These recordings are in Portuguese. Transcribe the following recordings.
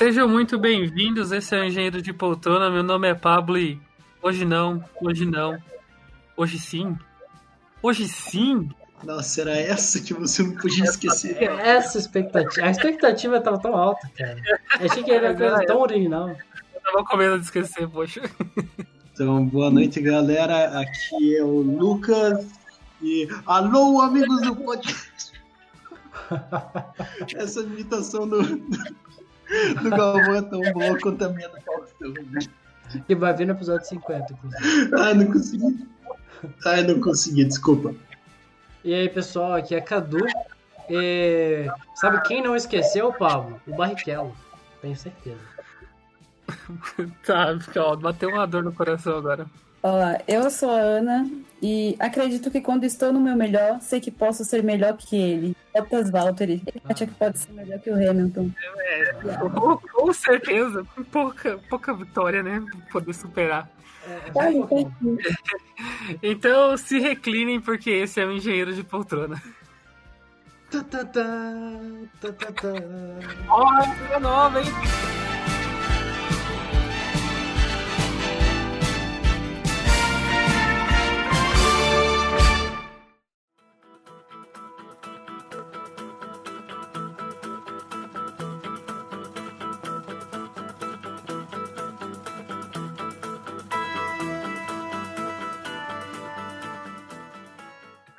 Sejam muito bem-vindos, esse é o Engenheiro de Poltrona, meu nome é Pablo e hoje não, hoje não, hoje sim, hoje sim. Nossa, era essa que você não podia esquecer. Essa expectativa, a expectativa estava tão alta, cara. Eu achei que era coisa tão original. Eu tava com medo de esquecer, poxa. Então, boa noite, galera. Aqui é o Lucas e alô, amigos do podcast. Essa imitação do, do Galvão é tão boa quanto a minha do Faustão. né? E vai vir no episódio 50, inclusive. Ai, não consegui. Ai, não consegui, desculpa. E aí, pessoal, aqui é Cadu. E... Sabe quem não esqueceu, Pablo? O Barrichello. Tenho certeza. Tá, ó, bateu uma dor no coração agora. Olá, eu sou a Ana e acredito que quando estou no meu melhor, sei que posso ser melhor que ele. Bottas Valtteri. Ele acha que pode ser melhor que o Hamilton. É, com, com certeza, pouca, pouca vitória, né? Poder superar. É, então, se reclinem, porque esse é o Engenheiro de Poltrona. Tá, tá, tá, tá, tá, tá. Olha, é nova, hein?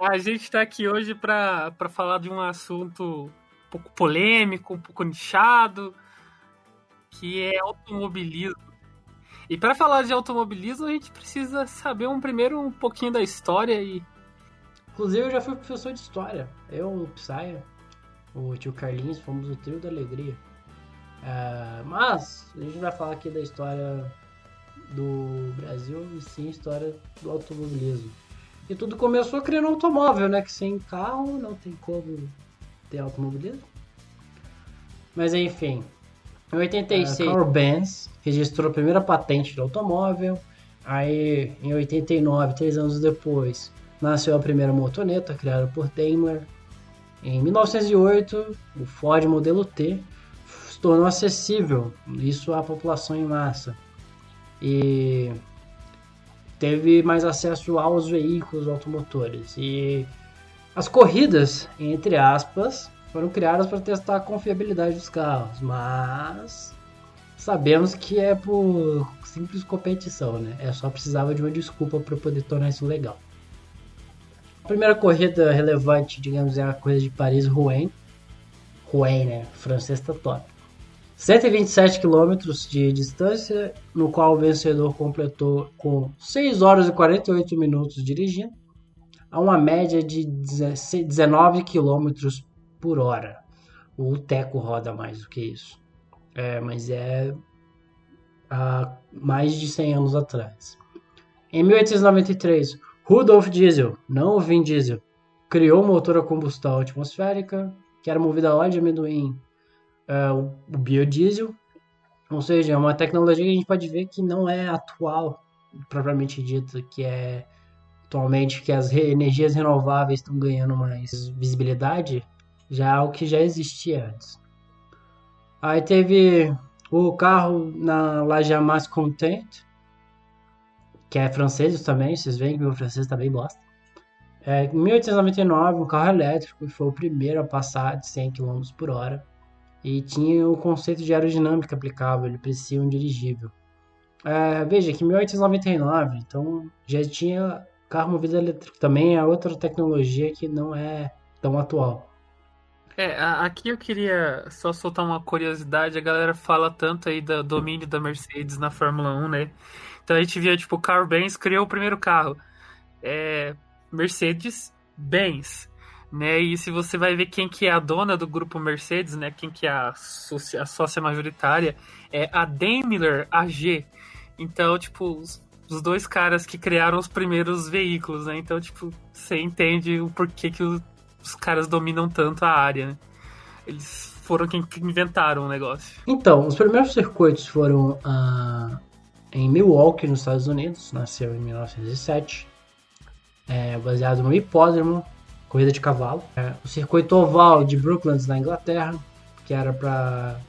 A gente está aqui hoje para falar de um assunto um pouco polêmico, um pouco nichado, que é automobilismo. E para falar de automobilismo, a gente precisa saber um primeiro um pouquinho da história e Inclusive, eu já fui professor de história. Eu, o Psaia, o tio Carlinhos, fomos o trio da alegria. É, mas, a gente vai falar aqui da história do Brasil e sim história do automobilismo. E tudo começou criando um automóvel, né? Que sem carro não tem como ter automobilismo. Mas enfim, em 86, Carl Benz registrou a primeira patente de automóvel. Aí, em 89, três anos depois, nasceu a primeira motoneta criada por Daimler. Em 1908, o Ford Modelo T se tornou acessível, isso à população em massa. E teve mais acesso aos veículos automotores. E as corridas, entre aspas, foram criadas para testar a confiabilidade dos carros, mas sabemos que é por simples competição, né? É só precisava de uma desculpa para poder tornar isso legal. A primeira corrida relevante, digamos, é a corrida de Paris-Rouen. Rouen, né? O francês tá top. 127 km de distância, no qual o vencedor completou com 6 horas e 48 minutos dirigindo, a uma média de 19 km por hora. O Teco roda mais do que isso. É, mas é há mais de 100 anos atrás. Em 1893, Rudolf Diesel, não o Vin Diesel, criou um motor a combustão atmosférica que era movido a óleo de amendoim, é, o, o biodiesel. Ou seja, é uma tecnologia que a gente pode ver que não é atual, propriamente dita, que é atualmente que as energias renováveis estão ganhando mais visibilidade, já é algo que já existia antes. Aí teve o carro na La Jamais Content, que é francês também, vocês veem que meu francês tá bosta. É, em 1899, um carro elétrico foi o primeiro a passar de 100 km por hora e tinha o conceito de aerodinâmica aplicável, ele parecia um dirigível. É, veja que em 1899, então já tinha carro movido elétrico. Também é outra tecnologia que não é tão atual. É, aqui eu queria só soltar uma curiosidade. A galera fala tanto aí do domínio da Mercedes na Fórmula 1, né? Então a gente via, tipo, o Carl Benz criou o primeiro carro. É, Mercedes-Benz, né? E se você vai ver quem que é a dona do grupo Mercedes, né? Quem que é a sócia, a sócia majoritária, é a Daimler AG. Então, tipo, os, os dois caras que criaram os primeiros veículos, né? Então, tipo, você entende o porquê que os os caras dominam tanto a área, né? Eles foram quem que inventaram o negócio. Então, os primeiros circuitos foram ah, em Milwaukee, nos Estados Unidos, nasceu em 1907, é, baseado no hipódromo, corrida de cavalo. É, o circuito oval de Brooklands, na Inglaterra, que era para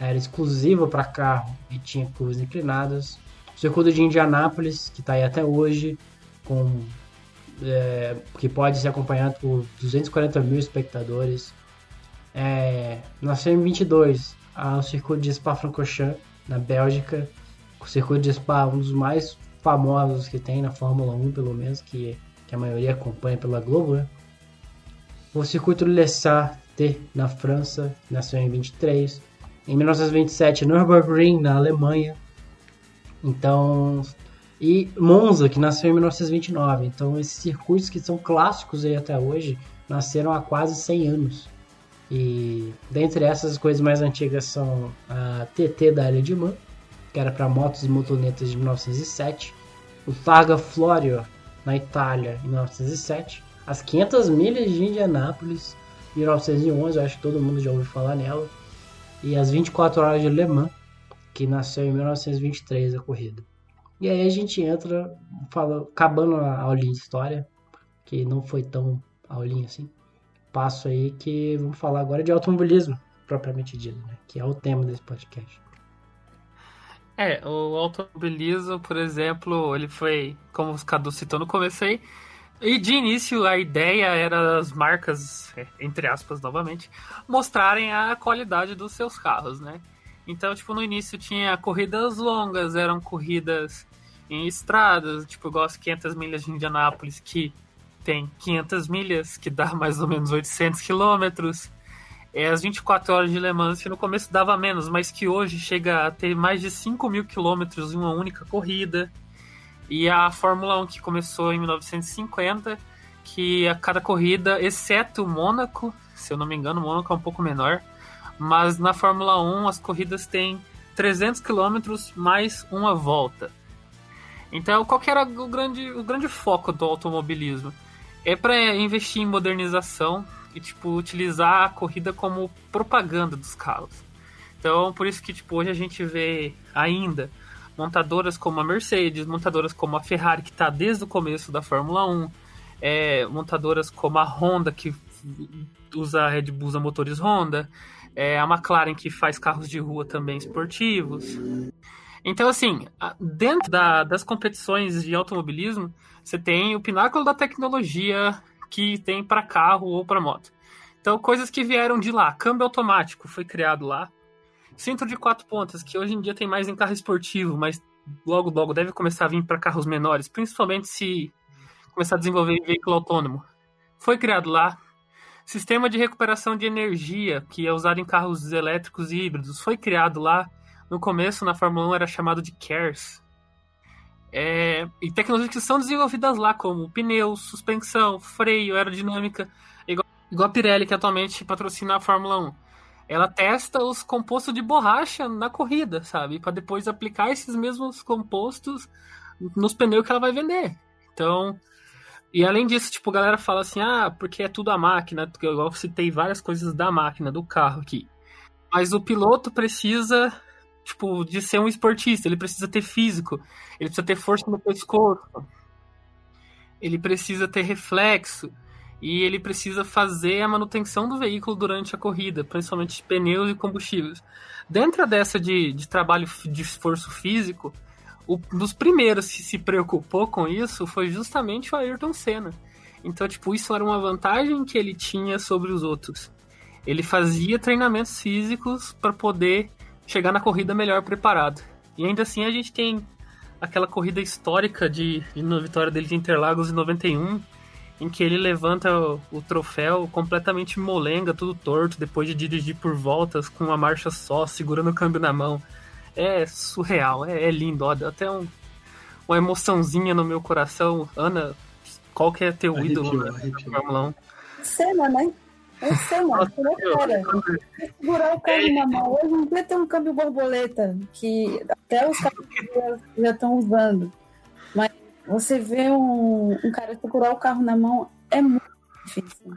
era exclusivo para carro e tinha curvas inclinadas. O circuito de Indianápolis, que está aí até hoje, com é, que pode ser acompanhado por 240 mil espectadores. É, na CM22, há o circuito de Spa-Francorchamps, na Bélgica. O circuito de Spa, um dos mais famosos que tem na Fórmula 1, pelo menos, que, que a maioria acompanha pela Globo, né? O circuito de Lessart na França, nasceu em 23. Em 1927, Nürburgring, na Alemanha. Então, e Monza, que nasceu em 1929. Então, esses circuitos que são clássicos aí até hoje, nasceram há quase 100 anos. E dentre essas coisas mais antigas são a TT da Ilha de que era para motos e motonetas de 1907, o Targa Florio na Itália em 1907, as 500 milhas de Indianápolis 1911, eu acho que todo mundo já ouviu falar nela. E as 24 horas de Le Mans, que nasceu em 1923 a corrida. E aí a gente entra, fala, acabando a aulinha de história, que não foi tão aulinha assim. Passo aí que vamos falar agora de automobilismo, propriamente dito, né? Que é o tema desse podcast. É, o automobilismo, por exemplo, ele foi, como o Cadu citou no começo aí, e de início a ideia era as marcas, é, entre aspas novamente, mostrarem a qualidade dos seus carros, né? Então, tipo, no início tinha corridas longas, eram corridas em estradas, tipo, igual as 500 milhas de Indianápolis, que tem 500 milhas, que dá mais ou menos 800 quilômetros. É, as 24 horas de Le Mans, que no começo dava menos, mas que hoje chega a ter mais de 5 mil quilômetros em uma única corrida. E a Fórmula 1 que começou em 1950, que a cada corrida, exceto o Mônaco, se eu não me engano, o Mônaco é um pouco menor, mas na Fórmula 1 as corridas têm 300 km mais uma volta. Então, qual que era o grande, o grande foco do automobilismo? É para investir em modernização e tipo utilizar a corrida como propaganda dos carros. Então, por isso que tipo hoje a gente vê ainda montadoras como a Mercedes, montadoras como a Ferrari, que está desde o começo da Fórmula 1, é, montadoras como a Honda, que usa Red Bull, usa motores Honda, é, a McLaren, que faz carros de rua também esportivos. Então, assim, dentro da, das competições de automobilismo, você tem o pináculo da tecnologia que tem para carro ou para moto. Então, coisas que vieram de lá. Câmbio automático foi criado lá. Centro de quatro pontas, que hoje em dia tem mais em carro esportivo, mas logo logo deve começar a vir para carros menores, principalmente se começar a desenvolver veículo autônomo. Foi criado lá. Sistema de recuperação de energia, que é usado em carros elétricos e híbridos, foi criado lá. No começo, na Fórmula 1, era chamado de CARES. É, e tecnologias que são desenvolvidas lá, como pneus, suspensão, freio, aerodinâmica, igual, igual a Pirelli, que atualmente patrocina a Fórmula 1 ela testa os compostos de borracha na corrida, sabe? Para depois aplicar esses mesmos compostos nos pneus que ela vai vender. Então, e além disso, tipo, a galera fala assim: "Ah, porque é tudo a máquina", porque eu citei várias coisas da máquina, do carro aqui. Mas o piloto precisa tipo de ser um esportista, ele precisa ter físico, ele precisa ter força no pescoço. Ele precisa ter reflexo e ele precisa fazer a manutenção do veículo durante a corrida, principalmente pneus e combustíveis. Dentro dessa de, de trabalho de esforço físico, um dos primeiros que se preocupou com isso foi justamente o Ayrton Senna. Então, tipo, isso era uma vantagem que ele tinha sobre os outros. Ele fazia treinamentos físicos para poder chegar na corrida melhor preparado. E ainda assim a gente tem aquela corrida histórica de, de na vitória dele de Interlagos em 91, em que ele levanta o, o, troféu completamente molenga, tudo torto, depois de dirigir por voltas com uma marcha só, segurando o câmbio na mão. É surreal, é, é lindo, ó, até um, uma emoçãozinha no meu coração. Ana, qual que é teu arrepiou, ídolo na Fórmula 1? Cena, né? É cena, cara. Segurar o câmbio na mão. Hoje em dia tem um câmbio borboleta, que até os caras já estão usando. Mas você vê um, um cara segurar o carro na mão é muito difícil.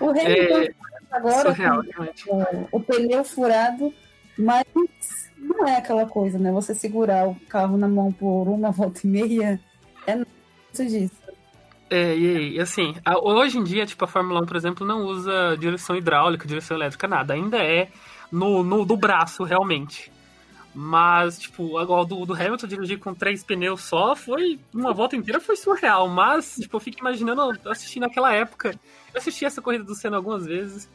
O Hamilton é, agora surreal, o, o, pneu furado, mas não é aquela coisa, né? Você segurar o carro na mão por uma volta e meia é nada disso. É, e, e assim, a, hoje em dia, tipo, a Fórmula 1, por exemplo, não usa direção hidráulica, direção elétrica, nada. Ainda é no, no do braço, realmente. Mas, tipo, agora do, do Hamilton dirigir com três pneus só foi. Uma volta inteira foi surreal. Mas, tipo, eu fico imaginando assistindo naquela época. Eu assisti essa corrida do Senna algumas vezes.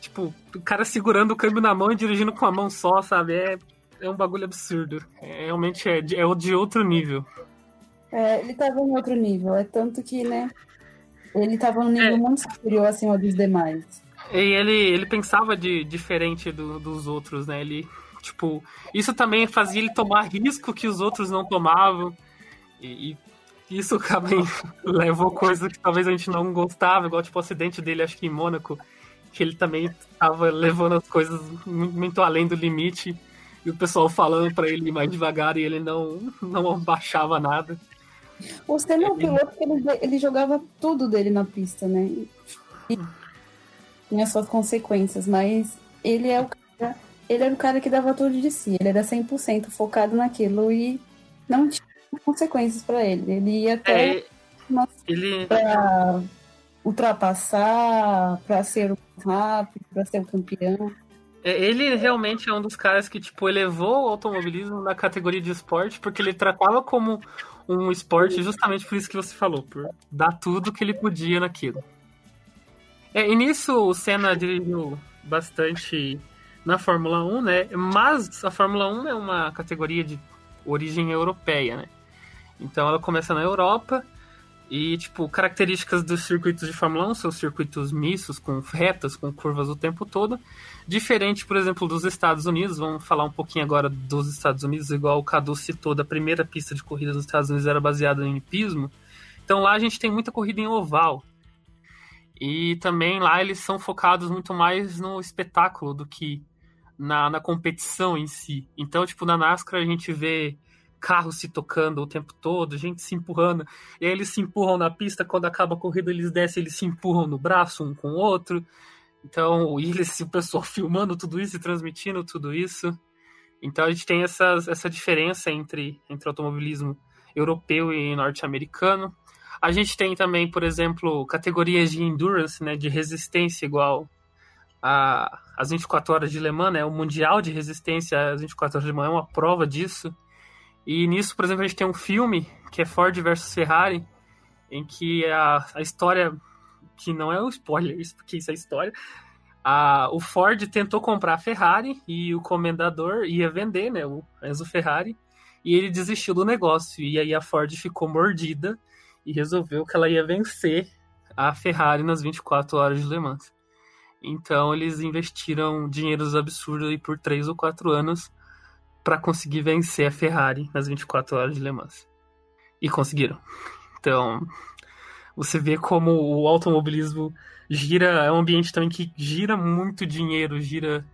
Tipo, o cara segurando o câmbio na mão e dirigindo com a mão só, sabe? É, é um bagulho absurdo. É, realmente é, é de outro nível. É, ele tava em outro nível. É tanto que, né? Ele tava num nível é. muito superior assim ao dos demais. E ele, ele pensava de diferente do, dos outros, né? Ele Tipo, isso também fazia ele tomar risco que os outros não tomavam. E, e isso também levou coisas que talvez a gente não gostava, igual tipo o acidente dele, acho que em Mônaco, que ele também estava levando as coisas muito além do limite. E o pessoal falando para ele ir mais devagar e ele não, não baixava nada. O Senna é um piloto que ele, ele jogava tudo dele na pista, né? E tinha suas consequências, mas ele é o ele era o cara que dava tudo de si, ele era 100% focado naquilo e não tinha consequências para ele. Ele ia até é, ele... para ultrapassar, para ser o rápido, para ser o campeão. É, ele realmente é um dos caras que, tipo, elevou o automobilismo na categoria de esporte, porque ele tratava como um esporte justamente por isso que você falou, por dar tudo que ele podia naquilo. É, e nisso o Senna dirigiu bastante na Fórmula 1, né? Mas a Fórmula 1 é uma categoria de origem europeia, né? Então ela começa na Europa e, tipo, características dos circuitos de Fórmula 1 são circuitos mistos, com retas, com curvas o tempo todo. Diferente, por exemplo, dos Estados Unidos, vamos falar um pouquinho agora dos Estados Unidos, igual o Cadu citou, da primeira pista de corrida dos Estados Unidos era baseada em hipismo. Então lá a gente tem muita corrida em oval. E também lá eles são focados muito mais no espetáculo do que na, na competição em si. Então, tipo, na NASCAR a gente vê carros se tocando o tempo todo, gente se empurrando, e aí eles se empurram na pista, quando acaba a corrida eles descem, eles se empurram no braço um com o outro. Então, eles, o pessoal filmando tudo isso e transmitindo tudo isso. Então a gente tem essas, essa diferença entre, entre automobilismo europeu e norte-americano. A gente tem também, por exemplo, categorias de endurance, né, de resistência igual a, as 24 horas de Le Mans, né? O Mundial de Resistência às 24 horas de Le Mans é uma prova disso. E nisso, por exemplo, a gente tem um filme que é Ford versus Ferrari, em que a, a história, que não é um spoiler, isso porque isso é história, a, o Ford tentou comprar a Ferrari e o comendador ia vender, né, o Enzo Ferrari, e ele desistiu do negócio. E aí a Ford ficou mordida e resolveu que ela ia vencer a Ferrari nas 24 horas de Le Mans. Então eles investiram dinheiros absurdos aí por 3 ou 4 anos para conseguir vencer a Ferrari nas 24 horas de Le Mans. E conseguiram. Então, você vê como o automobilismo gira, é um ambiente também que gira muito dinheiro, gira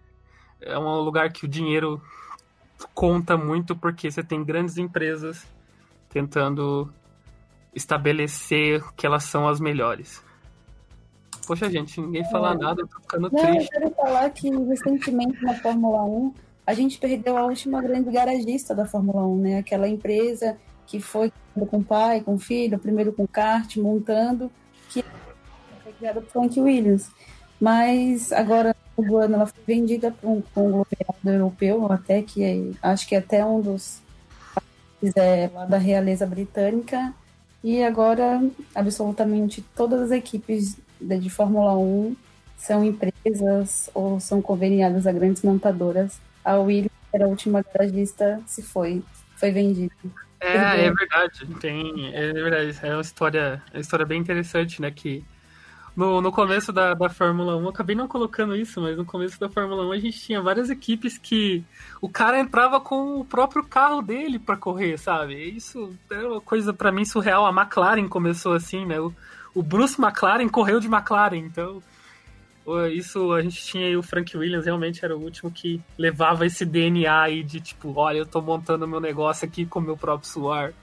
é um lugar que o dinheiro conta muito porque você tem grandes empresas tentando estabelecer que elas são as melhores. Poxa, gente, ninguém fala é. nada, eu tô ficando Não, triste. Eu quero falar que recentemente na Fórmula 1, a gente perdeu a última grande garagista da Fórmula 1, né? Aquela empresa que foi com o pai, com o filho, primeiro com o kart, montando, que foi criada por Frank Williams. Mas agora, no ano, ela foi vendida para um conglomerado europeu, até que é, acho que é até um dos países é, lá da realeza britânica. E agora, absolutamente todas as equipes de Fórmula 1 são empresas ou são conveniadas a grandes montadoras. A Williams, que era a última garagista, se foi, foi vendida. É, é verdade. Tem, é verdade. É uma história, é uma história bem interessante, né? Que no, no começo da, da Fórmula 1, eu acabei não colocando isso, mas no começo da Fórmula 1 a gente tinha várias equipes que o cara entrava com o próprio carro dele para correr, sabe? Isso é uma coisa para mim surreal. A McLaren começou assim, né? O, o Bruce McLaren correu de McLaren, então isso a gente tinha aí o Frank Williams, realmente era o último que levava esse DNA aí de tipo, olha, eu tô montando meu negócio aqui com meu próprio suor.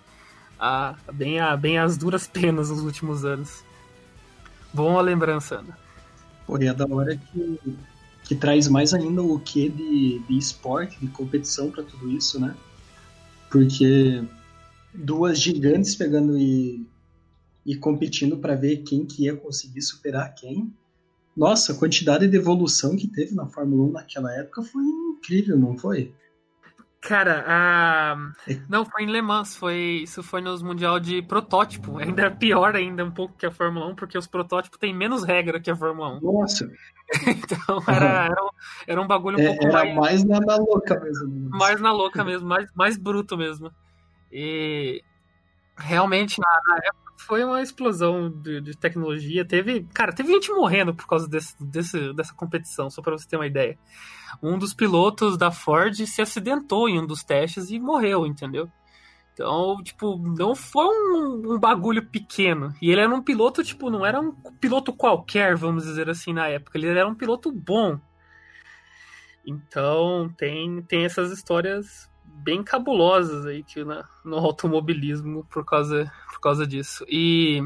Ah, bem, a, bem as duras penas nos últimos anos. Boa lembrança, Ana. Pô, e é da hora que, que traz mais ainda o que de, de esporte, de competição para tudo isso, né? Porque duas gigantes pegando e e competindo para ver quem que ia conseguir superar quem. Nossa, a quantidade de evolução que teve na Fórmula 1 naquela época foi incrível, não foi? Cara, a... não, foi em Le Mans, foi... isso foi nos Mundial de Protótipo. Ainda é pior ainda um pouco que a Fórmula 1, porque os protótipos têm menos regra que a Fórmula 1. Nossa! então era, era, um, era um bagulho um é, pouco era mais... mais na, na louca mesmo. Mais na louca mesmo, mais, mais bruto mesmo. E realmente, na, na época, foi uma explosão de, de, tecnologia. Teve, cara, teve gente morrendo por causa desse, desse, dessa competição, só para você ter uma ideia. Um dos pilotos da Ford se acidentou em um dos testes e morreu, entendeu? Então, tipo, não foi um, um, bagulho pequeno. E ele era um piloto, tipo, não era um piloto qualquer, vamos dizer assim, na época. Ele era um piloto bom. Então, tem, tem essas histórias bem cabulosas aí que na, no automobilismo por causa, por causa disso. E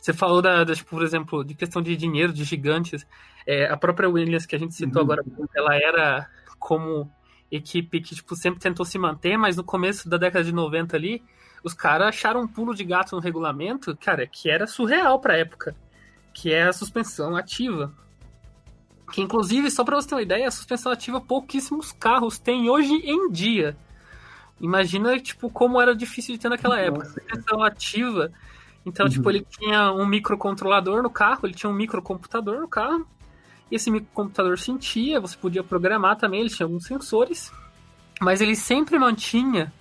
você falou da, da tipo, por exemplo, de questão de dinheiro, de gigantes. É, a própria Williams que a gente citou uhum. agora, ela era como equipe que tipo, sempre tentou se manter, mas no começo da década de 90 ali, os caras acharam um pulo de gato no regulamento, cara, que era surreal pra época, que é a suspensão ativa. Que inclusive, só para você ter uma ideia, a suspensão ativa pouquíssimos carros têm hoje em dia. Imagina, tipo, como era difícil de ter naquela época. Nossa. Suspensão ativa. Então, tipo, uhum. tipo, ele tinha um microcontrolador no carro, ele tinha um microcomputador no carro. E esse microcomputador sentia, você podia programar também, ele tinha alguns sensores. Mas ele sempre mantinha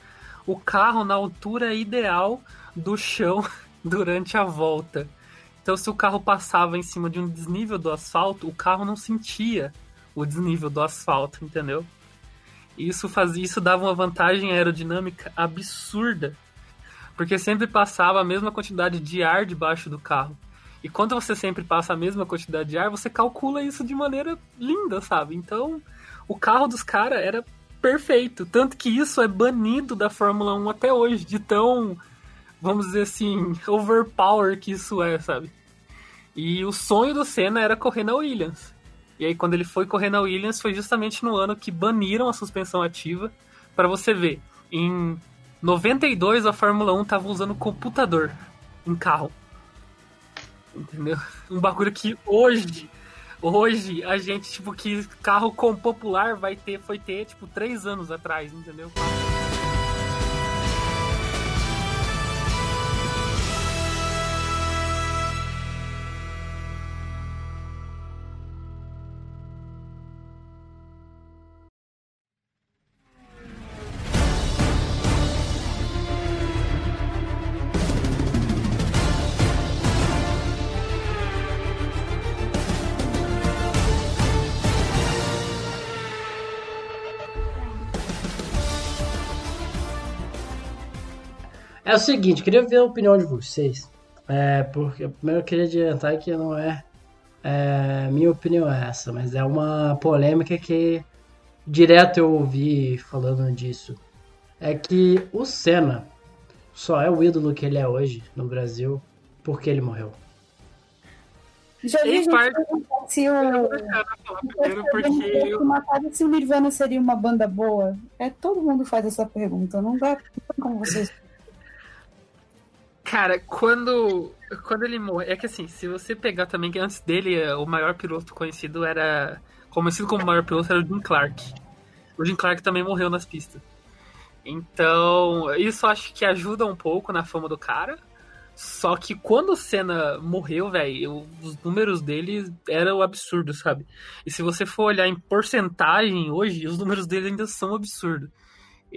o carro na altura ideal do chão durante a volta. Então, se o carro passava em cima de um desnível do asfalto, o carro não sentia o desnível do asfalto, entendeu? Isso fazia, isso dava uma vantagem aerodinâmica absurda, porque sempre passava a mesma quantidade de ar debaixo do carro. E quando você sempre passa a mesma quantidade de ar, você calcula isso de maneira linda, sabe? Então, o carro dos caras era perfeito, tanto que isso é banido da Fórmula 1 até hoje, de tão vamos dizer assim, overpower que isso é, sabe? E o sonho do Senna era correr na Williams. E aí, quando ele foi correr na Williams, foi justamente no ano que baniram a suspensão ativa. para você ver, em 92 a Fórmula 1 tava usando computador em carro. Entendeu? Um bagulho que hoje, hoje, a gente, tipo, que carro com popular vai ter, foi ter, tipo, três anos atrás, entendeu? É o seguinte, queria ver a opinião de vocês. É, porque primeiro eu queria adiantar que não é, é minha opinião é essa, mas é uma polêmica que direto eu ouvi falando disso. É que o Senna só é o ídolo que ele é hoje no Brasil porque ele morreu. Já vi gente parte... se o... porque... se o Nirvana seria uma banda boa. É, todo mundo faz essa pergunta, não dá como vocês Cara, quando, quando ele morre. É que assim, se você pegar também que antes dele, o maior piloto conhecido era. Conhecido como maior piloto era o Jim Clark. O Jim Clark também morreu nas pistas. Então, isso acho que ajuda um pouco na fama do cara. Só que quando o Senna morreu, velho, os números dele eram absurdo, sabe? E se você for olhar em porcentagem hoje, os números dele ainda são absurdos.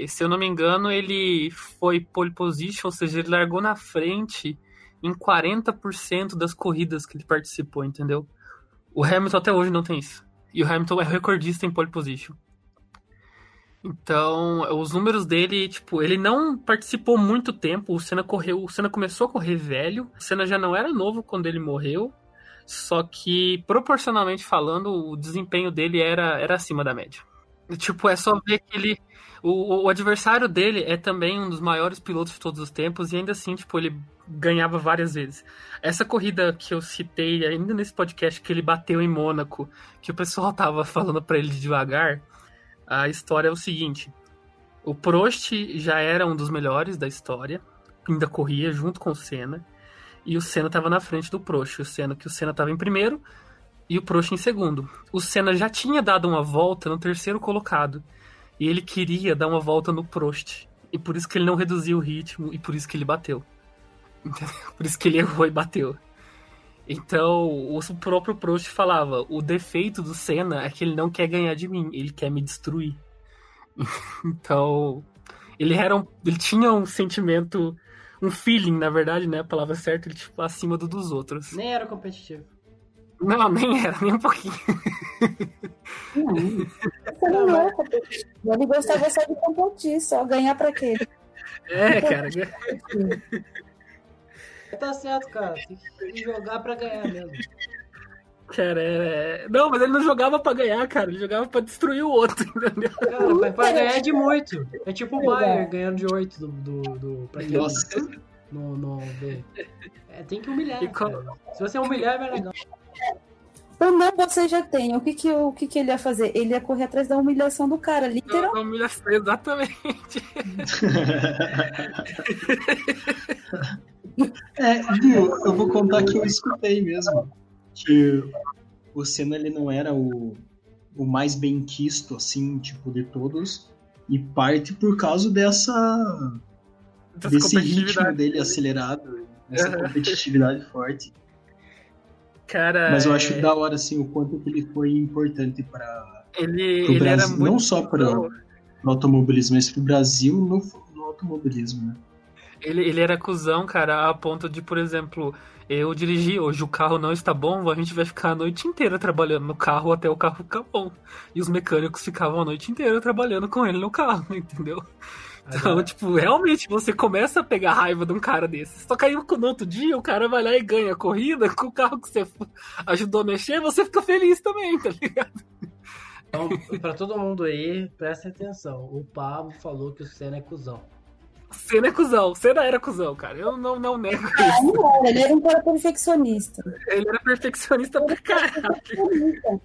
Se eu não me engano, ele foi pole position, ou seja, ele largou na frente em 40% das corridas que ele participou, entendeu? O Hamilton até hoje não tem isso. E o Hamilton é recordista em pole position. Então, os números dele, tipo, ele não participou muito tempo. O Senna correu, o Senna começou a correr velho. O Senna já não era novo quando ele morreu. Só que, proporcionalmente falando, o desempenho dele era, era acima da média. Tipo, é só ver que ele, o, o, adversário dele é também um dos maiores pilotos de todos os tempos e ainda assim, tipo, ele ganhava várias vezes. Essa corrida que eu citei ainda nesse podcast que ele bateu em Mônaco, que o pessoal tava falando para ele devagar, a história é o seguinte: o Prost já era um dos melhores da história, ainda corria junto com o Senna, e o Senna tava na frente do Prost, o Senna que o Senna tava em primeiro, e o Prost em segundo. O Senna já tinha dado uma volta no terceiro colocado e ele queria dar uma volta no Prost. E por isso que ele não reduziu o ritmo e por isso que ele bateu. Por isso que ele errou e bateu. Então, o próprio Prost falava: o defeito do Senna é que ele não quer ganhar de mim, ele quer me destruir. então, ele era um, ele tinha um sentimento, um feeling, na verdade, né? A palavra certa, ele tipo acima do dos outros. Nem era competitivo. Não, nem era, nem um pouquinho. Não, não é competitivo. Ele gostava só de competir, só ganhar pra quê? É, cara. Tá certo, cara. Tem que jogar pra ganhar mesmo. Cara, é... Não, mas ele não jogava pra ganhar, cara. Ele jogava pra destruir o outro, entendeu? Cara, mas pra ganhar de muito. É tipo o Bayern ganhando de 8 do, do, do, pra quem Nossa. no, no B. É, tem que humilhar. Qual-. Se você humilhar, é mais legal. Ou não, você já tem. O que que, o que que ele ia fazer? Ele ia correr atrás da humilhação do cara, literalmente. Humilhação, exatamente. É, viu? Eu vou contar que eu escutei mesmo. Que o Senna ele não era o, o mais bem quisto, assim, tipo, de todos. E parte por causa dessa. Dessa desse ritmo dele acelerado, dessa Aham. competitividade forte. Cara, Mas eu é, acho da hora, assim, o quanto que ele foi importante para ele, o Brasil. muito. Não só para o automobilismo, mas para o Brasil no, no automobilismo, né? Ele, ele era cuzão, cara, a ponto de, por exemplo, eu dirigi, hoje o carro não está bom, a gente vai ficar a noite inteira trabalhando no carro até o carro ficar bom. E os mecânicos ficavam a noite inteira trabalhando com ele no carro, entendeu? Então, tipo, realmente você começa a pegar raiva de um cara desse. Só que aí no outro dia o cara vai lá e ganha a corrida com o carro que você ajudou a mexer, você fica feliz também, tá ligado? Então, pra todo mundo aí, presta atenção. O Pablo falou que o Senna é cuzão. Senna é cuzão, Senna era cuzão, cara. Eu não, não nego Ah, isso. não era, ele era um cara perfeccionista. Ele era perfeccionista pra caralho. Cara,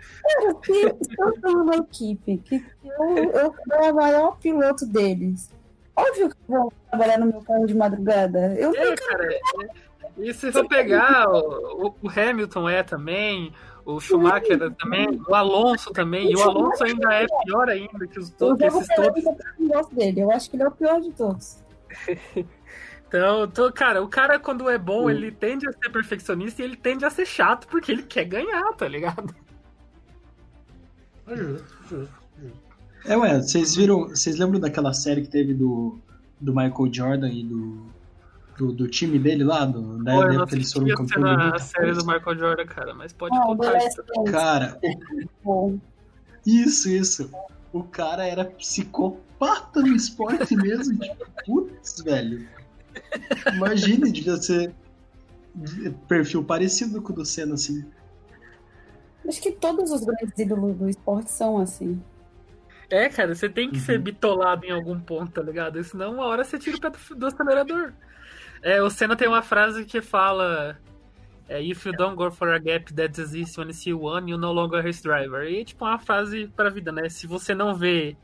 se se eu tenho uma equipe que eu, eu sou a maior piloto deles, óbvio que eu vou trabalhar no meu carro de madrugada. Eu É, cara. é- E se for pegar, o, o- Hamilton é também, o Schumacher é também, o Alonso também, e o Alonso ainda é pior ainda que os eu todos, jogo esses todos. Eu não gosto dele. Eu acho que ele é o pior de todos. Então, tô- cara, o cara quando é bom, ele tende a ser perfeccionista e ele tende a ser chato porque ele quer ganhar, tá ligado? Justo, justo, justo. É, ué, vocês viram. Vocês lembram daquela série que teve do, do Michael Jordan e do, do, do time dele lá? Do, da Pô, época que eles foram campeão muita série do? Michael Jordan, cara, mas pode Não, contar The isso. Cara, isso, isso. O cara era psicopata no esporte mesmo. tipo, putz, velho. Imagina, devia ser perfil parecido com o do Senna, assim. Acho que todos os grandes ídolos do esporte são assim. É, cara, você tem que Uhum. ser bitolado em algum ponto, tá ligado? Senão uma hora você tira o pé do, do acelerador. É, o Senna tem uma frase que fala. É, If you don't go for a gap that exists when you see one, you no longer a race driver. E é tipo uma frase pra vida, né? Se você não vê.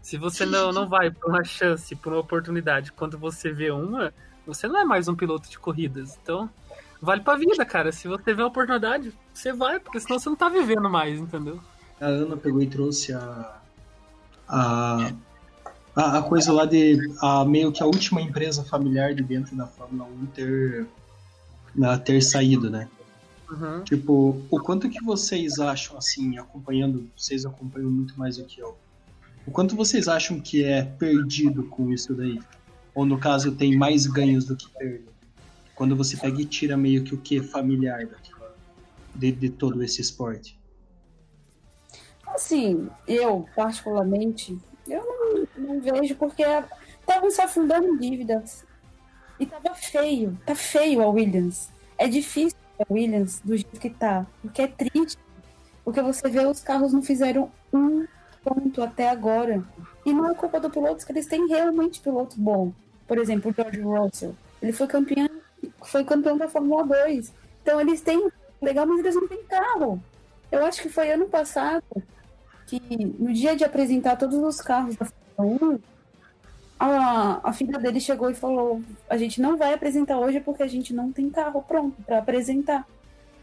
Se você não, não vai pra uma chance, pra uma oportunidade, quando você vê uma, você não é mais um piloto de corridas. Então, vale pra vida, cara. Se você vê uma oportunidade, você vai, porque senão você não tá vivendo mais, entendeu? A Ana pegou e trouxe a. a a, a coisa lá de a, meio que a última empresa familiar de dentro da Fórmula 1 ter, na- ter saído, né? Uhum. Tipo, o quanto que vocês acham, assim, acompanhando, vocês acompanham muito mais do que eu, o quanto vocês acham que é perdido com isso daí? Ou no caso tem mais ganhos do que perda? Quando você pega e tira meio que o que familiar daquela, de, de todo esse esporte. Assim, eu, particularmente, eu não, não vejo porque estavam se afundando em dívidas. E tava feio, tá feio a Williams. É difícil a Williams do jeito que tá, porque é triste. Porque você vê os carros não fizeram um ponto até agora. E não é culpa do piloto, que eles têm realmente piloto bom. Por exemplo, o George Russell. Ele foi campeão, foi campeão da Fórmula 2. Então eles têm legal, mas eles não têm carro. Eu acho que foi ano passado que no dia de apresentar todos os carros da Fórmula 1, a, a filha dele chegou e falou: a gente não vai apresentar hoje porque a gente não tem carro pronto para apresentar.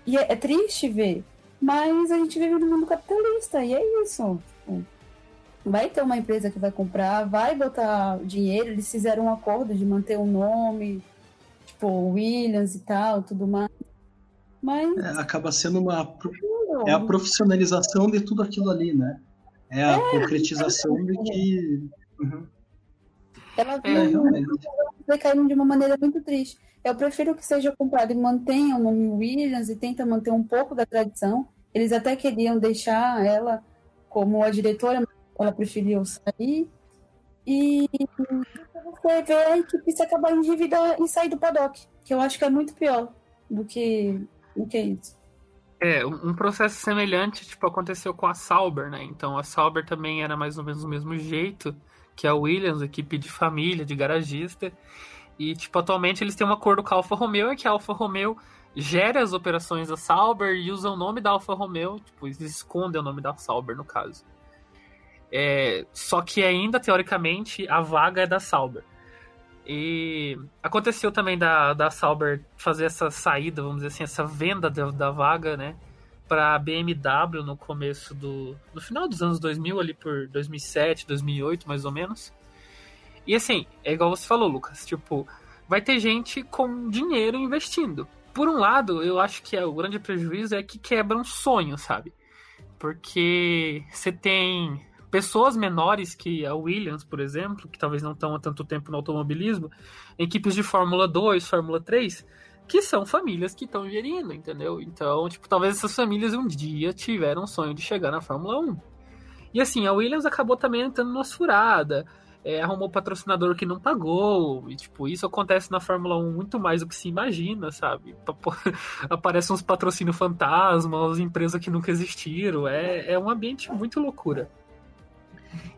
E é, é triste ver Mas a gente vive no mundo capitalista e é isso. Tipo, vai ter uma empresa que vai comprar, vai botar dinheiro, eles fizeram um acordo de manter o nome, tipo, Williams e tal, tudo mais. Mas. É, acaba sendo uma. É a profissionalização de tudo aquilo ali, né? É a é, concretização de que. Uhum. Ela é, caindo de uma maneira muito triste. Eu prefiro que seja comprado e mantenha o nome Williams e tenta manter um pouco da tradição. Eles até queriam deixar ela como a diretora, mas ela preferiu sair. E você vê a equipe se acabar em dívida e sair do paddock, que eu acho que é muito pior do que, do que isso. É, um processo semelhante, tipo, aconteceu com a Sauber, né? Então a Sauber também era mais ou menos do mesmo jeito que a Williams, equipe de família, de garagista. E, tipo, atualmente eles têm um acordo com a Alfa Romeo, é que a Alfa Romeo gera as operações da Sauber e usa o nome da Alfa Romeo, tipo, eles escondem o nome da Sauber, no caso. É, só que ainda, teoricamente, a vaga é da Sauber. E aconteceu também da, da Sauber fazer essa saída, vamos dizer assim, essa venda da, da vaga, né? Para a BMW no começo do. no final dos anos 2000, ali por 2007, 2008, mais ou menos. E assim, é igual você falou, Lucas, tipo, vai ter gente com dinheiro investindo. Por um lado, eu acho que é, o grande prejuízo é que quebra um sonho, sabe? Porque você tem pessoas menores que a Williams, por exemplo, que talvez não estão há tanto tempo no automobilismo, equipes de Fórmula 2, Fórmula 3, que são famílias que estão gerindo, entendeu? Então, tipo, talvez essas famílias um dia tiveram um sonho de chegar na Fórmula 1. E assim, a Williams acabou também entrando numa furada. É, arrumou patrocinador que não pagou. E, tipo, isso acontece na Fórmula 1 muito mais do que se imagina, sabe? Aparecem uns patrocínios fantasmas, empresas que nunca existiram. É, é um ambiente muito loucura.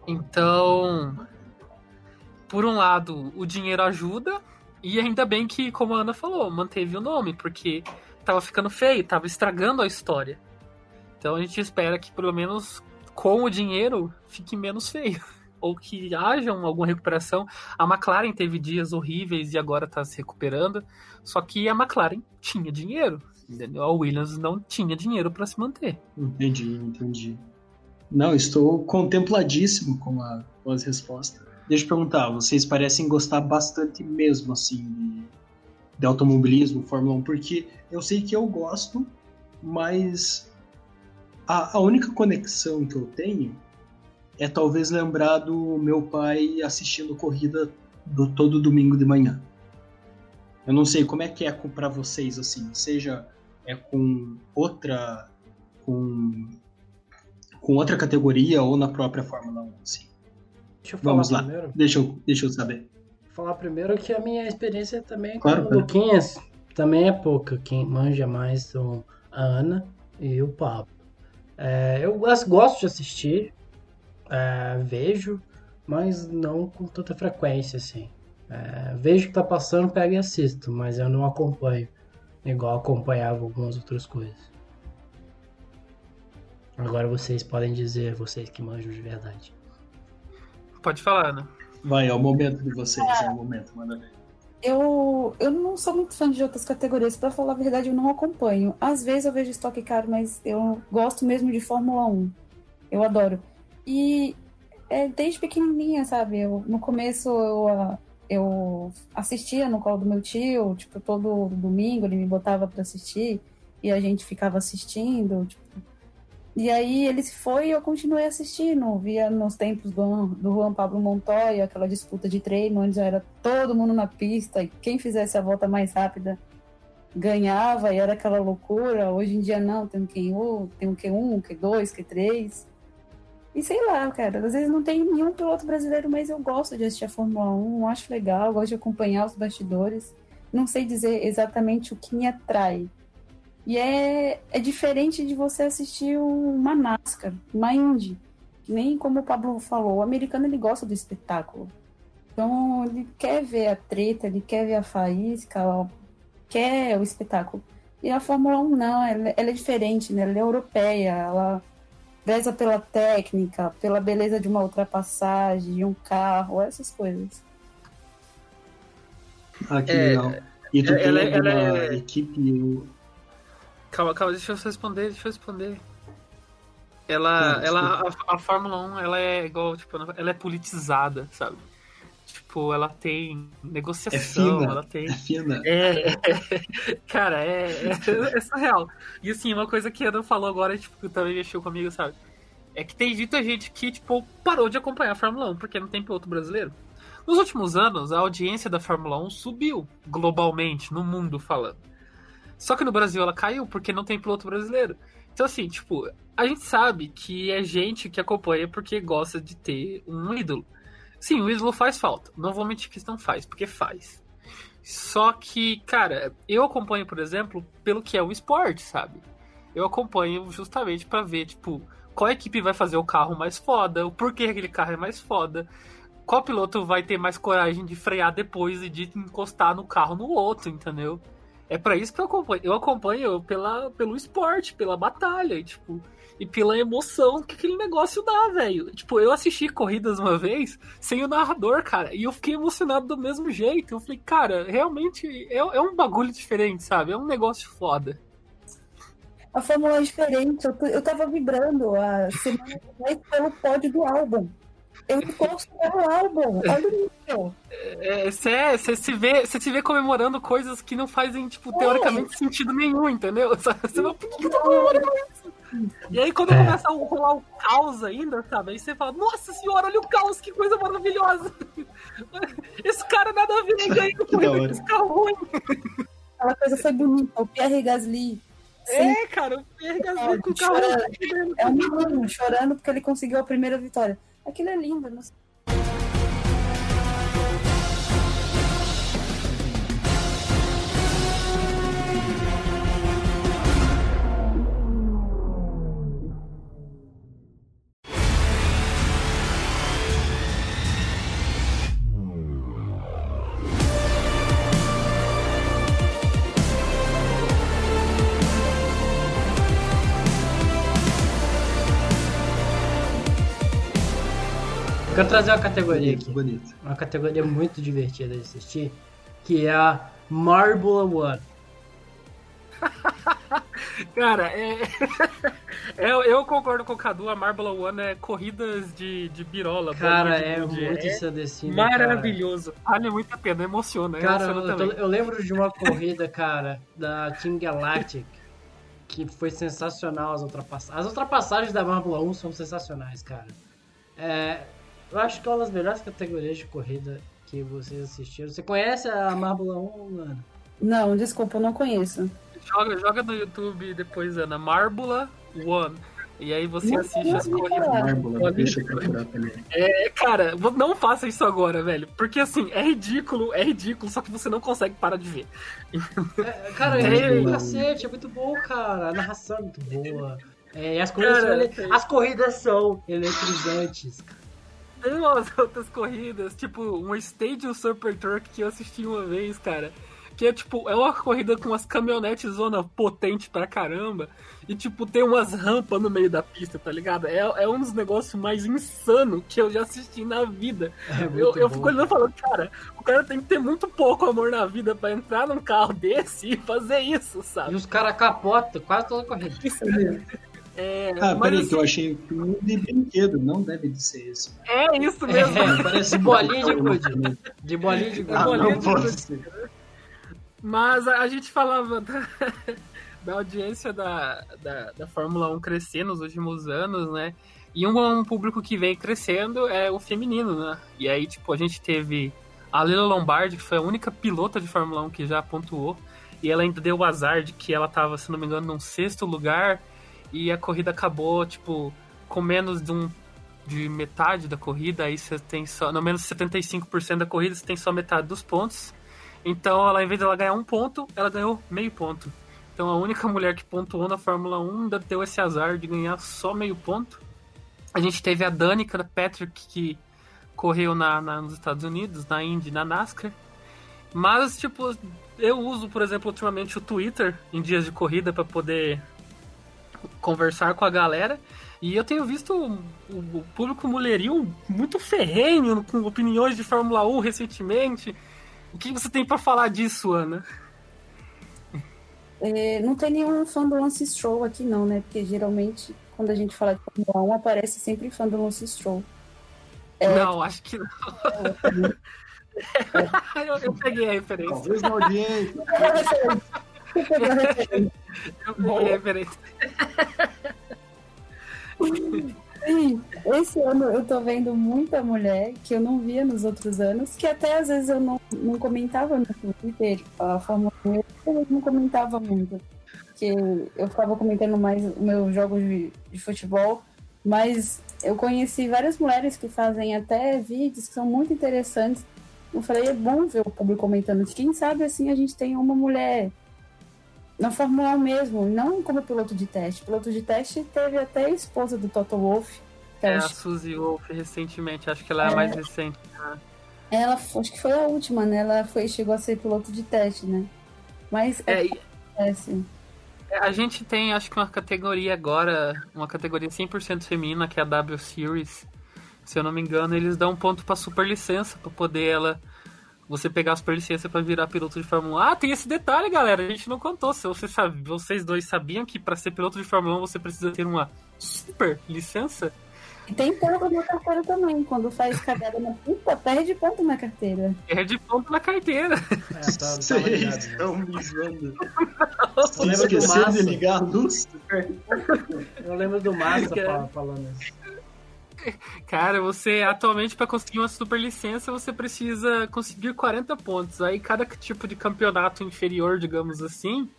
Então, por um lado, o dinheiro ajuda, e ainda bem que, como a Ana falou, manteve o nome, porque tava ficando feio, tava estragando a história. Então a gente espera que pelo menos com o dinheiro fique menos feio. Ou que haja alguma recuperação. A McLaren teve dias horríveis e agora está se recuperando. Só que a McLaren tinha dinheiro. Entendeu? A Williams não tinha dinheiro para se manter. Entendi, entendi. Não, estou contempladíssimo com, a, com as respostas. Deixa eu perguntar, vocês parecem gostar bastante mesmo, assim, de, de automobilismo, Fórmula 1, porque eu sei que eu gosto, mas a, a única conexão que eu tenho é talvez lembrar do meu pai assistindo corrida do todo domingo de manhã. Eu não sei como é que é para vocês assim, seja é com outra com com outra categoria ou na própria Fórmula 1, assim. Deixa eu falar Vamos lá. Primeiro. Deixa eu, deixa eu saber. Vou falar primeiro que a minha experiência também claro, com o Luquinhas também é pouca. Quem manja mais são a Ana e o Pablo. É, eu gosto de assistir, é, vejo, mas não com tanta frequência assim. É, vejo que tá passando, pego e assisto, mas eu não acompanho, igual acompanhava algumas outras coisas. Agora vocês podem dizer, vocês que manjam de verdade. Pode falar, Ana. Vai, é o momento de vocês, é, é o momento, manda ver. Eu, eu não sou muito fã de outras categorias, para falar a verdade, eu não acompanho. Às vezes eu vejo estoque caro, mas eu gosto mesmo de Fórmula 1. Eu adoro. E é desde pequenininha, sabe? Eu, no começo eu, eu assistia no colo do meu tio, tipo, todo domingo ele me botava para assistir e a gente ficava assistindo, tipo, e aí ele se foi e eu continuei assistindo. Via nos tempos do, do Juan Pablo Montoya, aquela disputa de treino, onde era todo mundo na pista e quem fizesse a volta mais rápida ganhava e era aquela loucura. Hoje em dia não, tem um Q1, tem um Q1, Q2, Q3. E sei lá, cara, às vezes não tem nenhum piloto brasileiro, mas eu gosto de assistir a Fórmula 1, acho legal, gosto de acompanhar os bastidores. Não sei dizer exatamente o que me atrai, e é, é diferente de você assistir uma NASCAR, uma Indy. Nem como o Pablo falou, o americano ele gosta do espetáculo. Então ele quer ver a treta, ele quer ver a faísca, quer o espetáculo. E a Fórmula 1 não, ela, ela é diferente, né? Ela é europeia, ela preza pela técnica, pela beleza de uma ultrapassagem, de um carro, essas coisas. Ah, que é, legal. E tu é, ela, ela, ela é... equipe Calma, calma, deixa eu responder, deixa eu responder. Ela, Ah, ela a, a Fórmula 1, ela é igual, tipo, ela é politizada, sabe? Tipo, ela tem É negociação, fina. ela tem É fina. É, cara, é, é, é surreal. E assim, uma coisa que a Ana falou agora, tipo, que também mexeu comigo, sabe? É que tem muita gente que, tipo, parou de acompanhar a Fórmula 1 porque não tem piloto brasileiro. Nos últimos anos, a audiência da Fórmula 1 subiu globalmente, no mundo falando. Só que no Brasil ela caiu porque não tem piloto brasileiro. Então, assim, tipo, a gente sabe que é gente que acompanha porque gosta de ter um ídolo. Sim, o ídolo faz falta. Não vou mentir que não faz, porque faz. Só que, cara, eu acompanho, por exemplo, pelo que é o esporte, sabe? Eu acompanho justamente pra ver, tipo, qual equipe vai fazer o carro mais foda, o porquê aquele carro é mais foda, qual piloto vai ter mais coragem de frear depois e de encostar no carro no outro, entendeu? É pra isso que eu acompanho. Eu acompanho pela, pelo esporte, pela batalha, e, tipo, e pela emoção que aquele negócio dá, velho. Tipo, eu assisti corridas uma vez sem o narrador, cara, e eu fiquei emocionado do mesmo jeito. Eu falei, cara, realmente é, é um bagulho diferente, sabe? É um negócio foda. A Fórmula é diferente. Eu, eu tava vibrando a semana pelo pódio do álbum. Eu gosto do álbum. Olha o nível. Você se vê, você se vê comemorando coisas que não fazem, tipo, teoricamente sentido nenhum, entendeu? Você fala, por que que eu tô comemorando isso? E aí quando começa a rolar o caos ainda, sabe? Aí você fala, nossa senhora, olha o caos, que coisa maravilhosa! Esse cara nada a ver, ganha com Que da hora. esse ruim. Aquela coisa foi bonita. O Pierre Gasly. Sim, É, cara, o Pierre Gasly com o carro é um menino chorando porque ele conseguiu a primeira vitória. Aquilo é lindo. Não sei. Eu quero trazer uma categoria Bonito, aqui. bonito. Uma categoria muito divertida de assistir, que é a Marble One. Cara, é... eu, eu concordo com o Cadu, a Marble One é corridas de, de birola. Cara, de é muito É ensandecida. cara. Maravilhoso. Vale muito a pena, emociona. Cara, emociona eu, tô- eu lembro de uma corrida, cara, da Team Galactic, que foi sensacional as ultrapassagens. As ultrapassagens da Marble 1 são sensacionais, cara. É, eu acho que é uma das melhores categorias de corrida que vocês assistiram. Você conhece a Marble 1, mano? Não, desculpa, eu não conheço. Joga, joga no YouTube depois, Ana, Marbula One. E aí você Não assiste as corridas. falar. Mármula, Pode deixa eu ir. procurar também. É, cara, não faça isso agora, velho. Porque assim, é ridículo, é ridículo, só que você não consegue parar de ver. É, cara, é Tem. muito cacete, é muito bom, cara. A narração é muito boa. É, e as corridas, Cara, são tem. as corridas são eletrizantes. cara. Tem umas outras corridas, tipo um Stadium Super Truck que eu assisti uma vez, cara. Que é tipo, é uma corrida com umas caminhonetes zona potente pra caramba. E tipo, tem umas rampas no meio da pista, tá ligado? É, é um dos negócios mais insanos que eu já assisti na vida. É Eu, eu fico olhando e falando, cara, o cara tem que ter muito pouco amor na vida pra entrar num carro desse e fazer isso, E sabe? os caras capotam quase toda a corrida. É, Ah, peraí, assim, que eu achei filme de brinquedo, não deve de ser esse. é isso mesmo. É, Parece de bolinha de gude. De bolinha de gude. Ah, bolinha não de pode gude. ser. Mas a, a gente falava da, da audiência da, da, da Fórmula 1 crescer nos últimos anos, né? E um, um público que vem crescendo é o feminino, né? E aí, tipo, a gente teve a Lila Lombardi, que foi a única pilota de Fórmula 1 que já pontuou. E ela ainda deu o azar de que ela tava, se não me engano, num sexto lugar. E a corrida acabou, tipo, com menos de um de metade da corrida, aí você tem só, no menos 75% da corrida, você tem só metade dos pontos. Então, ela, em vez de ela ganhar um ponto, ela ganhou meio ponto. Então, a única mulher que pontuou na Fórmula 1 ainda deu esse azar de ganhar só meio ponto. A gente teve a Danica Patrick, que correu na, na- nos Estados Unidos, na Indy, na NASCAR. Mas, tipo, eu uso, por exemplo, ultimamente o Twitter em dias de corrida para poder conversar com a galera. E eu tenho visto o, o público mulherio muito ferrenho, com opiniões de Fórmula 1 recentemente. O que você tem pra falar disso, Ana? é, não tem nenhum fã do Lance Stroll aqui não, né? Porque geralmente quando a gente fala de Fórmula 1 aparece sempre fã do Lance Stroll. É, não, acho que não. eu, eu, peguei a referência. Talvez não audiência. Eu esse ano eu tô vendo muita mulher que eu não via nos outros anos, que até às vezes eu não, não comentava no Twitter, a Fórmula 1, eu não comentava muito. Que eu ficava comentando mais meus jogos de, de futebol, mas eu conheci várias mulheres que fazem até vídeos que são muito interessantes. Eu falei, é bom ver o público comentando. Quem sabe assim a gente tem uma mulher na Fórmula 1 mesmo, não como piloto de teste. Piloto de teste teve até a esposa do Toto Wolff. É, a Suzy Wolff recentemente, acho que ela é, é a mais recente. Né? Ela, acho que foi a última, né? Ela foi, chegou a ser piloto de teste, né? Mas é, acontece. É, a gente tem, acho que uma categoria agora, uma categoria 100% feminina, que é a W Series. Se eu não me engano, eles dão um ponto para super licença, para poder ela você pegar a super licença para virar piloto de Fórmula 1. Ah, tem esse detalhe, galera, a gente não contou. Se você sabe, vocês dois sabiam que para ser piloto de Fórmula 1 você precisa ter uma super licença? E tem ponto na carteira também. Quando faz cagada na puta, perde ponto na carteira. Perde ponto na carteira. É, tá, Vocês tá estão me zoando. De ligar a luz. Eu lembro do Massa falando isso. Cara, você atualmente para conseguir uma super licença você precisa conseguir 40 pontos. Aí cada tipo de campeonato inferior, digamos assim,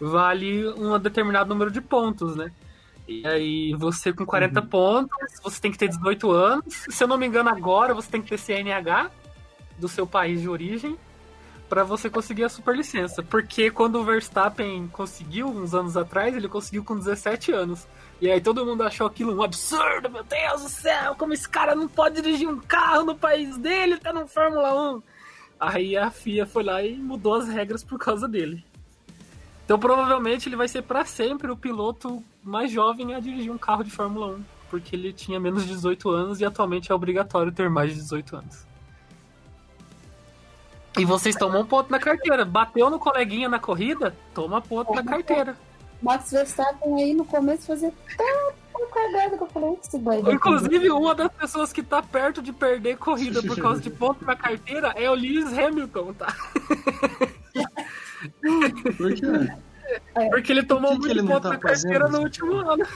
vale um determinado número de pontos, né? E aí você com 40 uhum. pontos, você tem que ter 18 anos. Se eu não me engano agora, você tem que ter CNH do seu país de origem para você conseguir a super licença. Porque quando o Verstappen conseguiu uns anos atrás, ele conseguiu com 17 anos. E aí todo mundo achou aquilo um absurdo, meu Deus do céu, como esse cara não pode dirigir um carro no país dele, tá no Fórmula 1. Aí a FIA foi lá e mudou as regras por causa dele. Então provavelmente ele vai ser para sempre o piloto mais jovem a dirigir um carro de Fórmula 1, porque ele tinha menos de 18 anos e atualmente é obrigatório ter mais de 18 anos. E vocês tomam um ponto na carteira. Bateu no coleguinha na corrida, toma ponto na carteira. Max Verstappen aí no começo fazia tanta cagada que eu falei, esse. Inclusive, uma das pessoas que tá perto de perder corrida por causa de ponto na carteira é o Lewis Hamilton, tá? Por quê? É. Porque ele tomou que muito que ponto tá na carteira no último ano.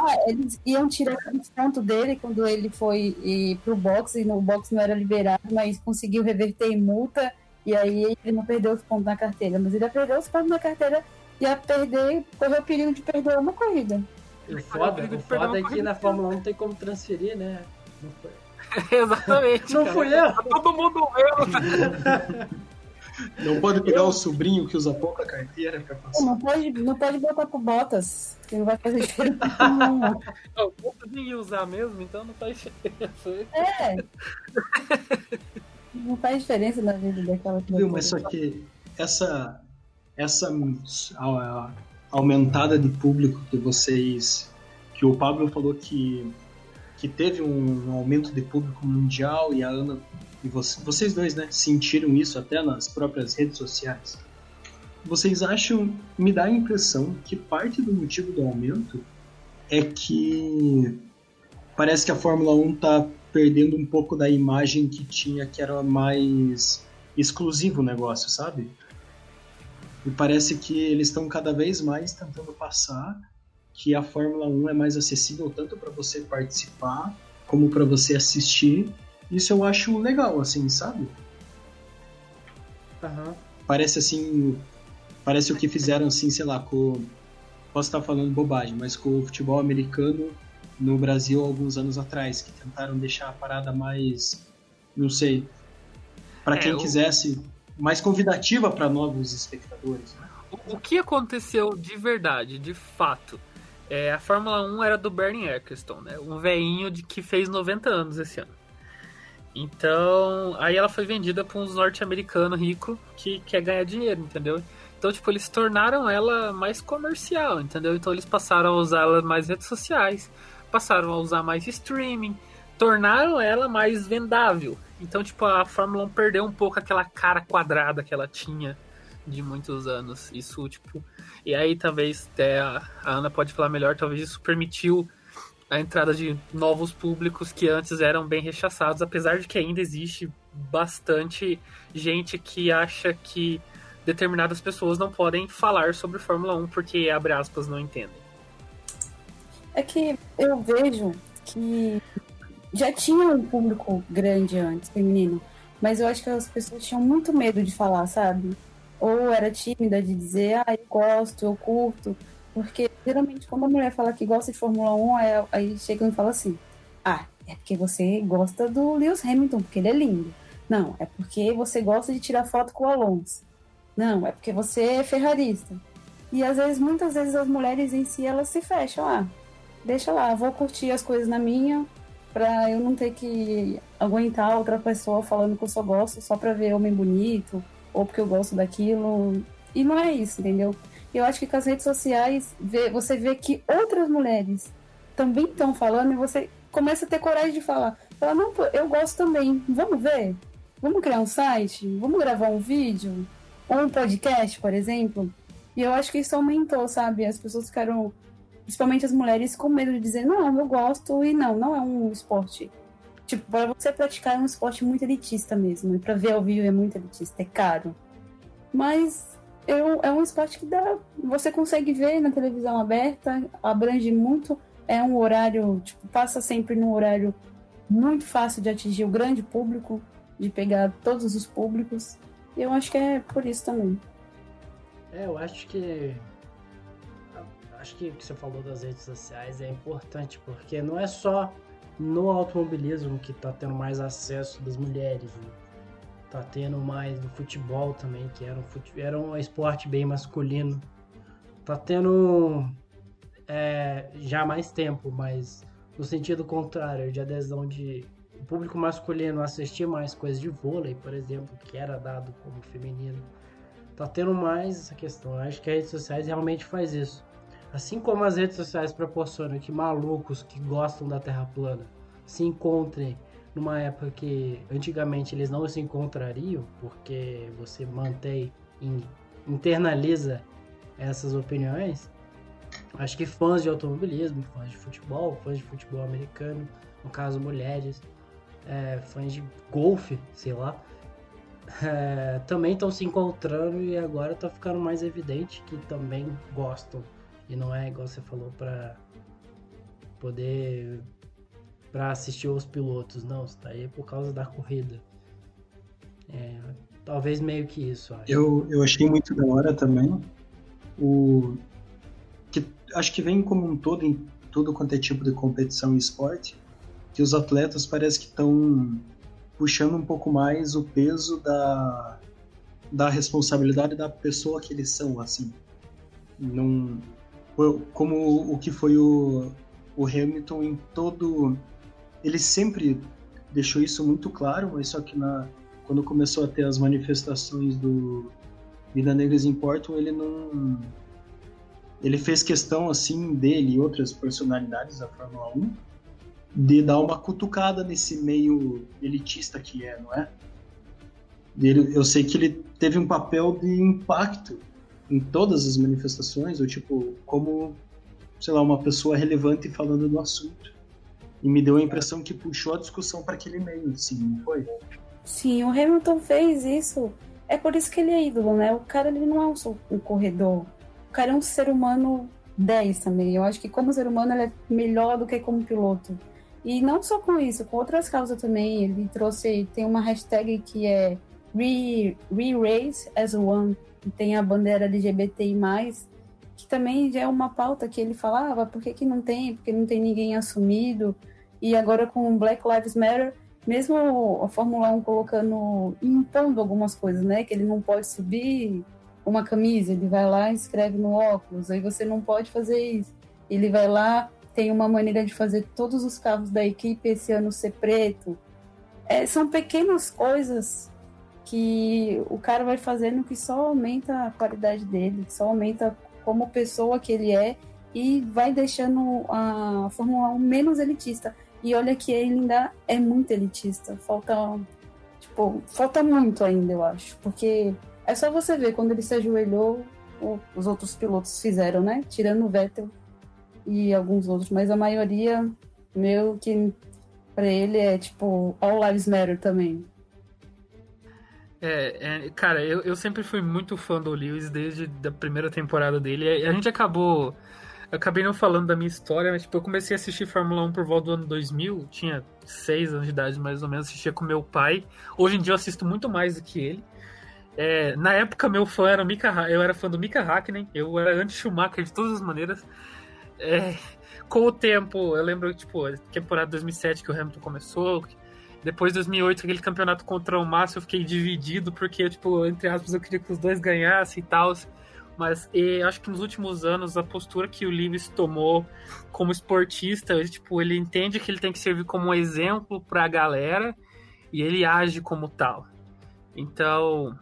Ah, eles iam tirar o ponto dele quando ele foi e, pro boxe, e no boxe não era liberado, mas conseguiu reverter em multa, e aí ele não perdeu os pontos na carteira. Mas ele perdeu os pontos na carteira ia perder, correr o perigo de perder uma corrida. O foda, o foda é que na Fórmula 1 não tem como transferir, né? Não foi. Exatamente. não fui eu. Todo mundo viu. Não pode pegar o sobrinho que usa pouca carteira pra passar. Não pode, não pode botar com botas, que não vai fazer diferença nenhuma. O botas nem usar mesmo, então não faz diferença. É. Não faz diferença na vida daquela Viu, mas só que essa, essa a, aumentada de público que vocês que o Pablo falou que que teve um, aumento de público mundial e a Ana e você, vocês dois, né, sentiram isso até nas próprias redes sociais. Vocês acham, me dá a impressão que parte do motivo do aumento é que parece que a Fórmula 1 está perdendo um pouco da imagem que tinha, que era mais exclusivo o negócio, sabe? E parece que eles estão cada vez mais tentando passar que a Fórmula 1 é mais acessível tanto para você participar como para você assistir. Isso eu acho legal, assim, sabe? Uhum. Parece assim. Parece o que fizeram, assim, sei lá, com. Posso estar falando bobagem, mas com o futebol americano no Brasil alguns anos atrás, que tentaram deixar a parada mais. Não sei. Para é, quem quisesse mais convidativa para novos espectadores. Né? O, que aconteceu de verdade, de fato? É, a Fórmula 1 era do Bernie Eccleston, né? Um veinho de que fez 90 anos esse ano. Então, aí ela foi vendida para uns norte-americanos ricos que quer ganhar dinheiro, entendeu? Então, tipo, eles tornaram ela mais comercial, entendeu? Então, eles passaram a usar ela mais redes sociais, passaram a usar mais streaming, tornaram ela mais vendável. Então, tipo, a Fórmula 1 perdeu um pouco aquela cara quadrada que ela tinha de muitos anos. Isso, tipo. E aí talvez até a, Ana pode falar melhor, talvez isso permitiu a entrada de novos públicos que antes eram bem rechaçados, apesar de que ainda existe bastante gente que acha que determinadas pessoas não podem falar sobre Fórmula 1 porque, abre aspas, não entendem. É que eu vejo que já tinha um público grande antes, feminino, mas eu acho que as pessoas tinham muito medo de falar, sabe? Ou era tímida de dizer, ah, eu gosto, eu curto. Porque geralmente quando a mulher fala que gosta de Fórmula 1, aí, aí chega e fala assim: Ah, é porque você gosta do Lewis Hamilton, porque ele é lindo. Não, é porque você gosta de tirar foto com o Alonso. Não, é porque você é ferrarista. E às vezes, muitas vezes as mulheres em si, elas se fecham. Ah, deixa lá, vou curtir as coisas na minha, pra eu não ter que aguentar outra pessoa falando que eu só gosto só pra ver homem bonito, ou porque eu gosto daquilo. E não é isso, entendeu? Eu acho que com as redes sociais você vê que outras mulheres também estão falando e você começa a ter coragem de falar. Falar, não, eu gosto também, vamos ver? Vamos criar um site? Vamos gravar um vídeo? Ou um podcast, por exemplo? E eu acho que isso aumentou, sabe? As pessoas ficaram, principalmente as mulheres, com medo de dizer, não, eu gosto e não, não é um esporte. Tipo, para você praticar é um esporte muito elitista mesmo. E para ver ao vivo é muito elitista, é caro. Mas eu, é um esporte que dá, você consegue ver na televisão aberta, abrange muito, é um horário, tipo, passa sempre num horário muito fácil de atingir o grande público, de pegar todos os públicos. E eu acho que é por isso também. É, eu acho que acho que o que você falou das redes sociais é importante, porque não é só no automobilismo que está tendo mais acesso das mulheres. Né? Tá tendo mais no futebol também, que era um, fute... era um esporte bem masculino. Tá tendo é, já mais tempo, mas no sentido contrário, de adesão de o público masculino assistir mais coisas de vôlei, por exemplo, que era dado como feminino. Tá tendo mais essa questão. Eu acho que as redes sociais realmente faz isso. Assim como as redes sociais proporcionam que malucos que gostam da Terra plana se encontrem numa época que antigamente eles não se encontrariam, porque você mantém, internaliza essas opiniões. Acho que fãs de automobilismo, fãs de futebol, fãs de futebol americano, no caso mulheres, é, fãs de golfe, sei lá, é, também estão se encontrando e agora está ficando mais evidente que também gostam. E não é igual você falou para poder para assistir os pilotos. Não, isso daí é por causa da corrida. É, talvez meio que isso. Acho. Eu, eu achei muito da hora também o que acho que vem como um todo em tudo quanto é tipo de competição e esporte, que os atletas parece que estão puxando um pouco mais o peso da, da responsabilidade da pessoa que eles são, assim. Num, como o que foi o, o Hamilton em todo ele sempre deixou isso muito claro, mas só que na, quando começou a ter as manifestações do Vida Negras Importam, ele não. Ele fez questão, assim, dele e outras personalidades da Fórmula 1 de dar uma cutucada nesse meio elitista que é, não é? Ele, eu sei que ele teve um papel de impacto em todas as manifestações, ou tipo, como, sei lá, uma pessoa relevante falando do assunto. E me deu a impressão que puxou a discussão para aquele meio, sim, não foi? Sim, o Hamilton fez isso. É por isso que ele é ídolo, né? O cara ele não é um, um corredor. O cara é um ser humano 10 também. Eu acho que como ser humano ele é melhor do que como piloto. E não só com isso, com outras causas também. Ele trouxe, tem uma hashtag que é Re-Race as One, tem a bandeira LGBTI+, que também já é uma pauta que ele falava, por que, que não tem? Porque não tem ninguém assumido. E agora com Black Lives Matter, mesmo a Fórmula 1 colocando, impondo algumas coisas, né? Que ele não pode subir uma camisa, ele vai lá e escreve no óculos, aí você não pode fazer isso. Ele vai lá, tem uma maneira de fazer todos os carros da equipe esse ano ser preto. É, são pequenas coisas que o cara vai fazendo que só aumenta a qualidade dele, só aumenta como pessoa que ele é e vai deixando a Fórmula 1 menos elitista. E olha que ele ainda é muito elitista. Falta, tipo, falta muito ainda, eu acho. Porque É só você ver quando ele se ajoelhou, os outros pilotos fizeram, né? Tirando o Vettel e alguns outros, mas a maioria, meu, que pra ele é tipo All Lives Matter também. É, é, cara, eu, eu sempre fui muito fã do Lewis desde a primeira temporada dele. E A gente acabou. Acabei não falando da minha história, mas tipo, eu comecei a assistir Fórmula 1 por volta do ano 2000. Tinha seis anos de idade, mais ou menos. Assistia com meu pai. Hoje em dia eu assisto muito mais do que ele. É, na época, meu fã era o Mika Eu era fã do Mika Hakkinen. Eu era anti-Schumacher de todas as maneiras. É, com o tempo, eu lembro, tipo, temporada 2007 que o Hamilton começou. Depois de 2008, aquele campeonato contra o Massa, eu fiquei dividido, porque, tipo, entre aspas, eu queria que os dois ganhassem e tal. Mas e, acho que nos últimos anos, a postura que o Lewis tomou como esportista, ele, tipo, ele entende que ele tem que servir como um exemplo pra galera e ele age como tal. Então,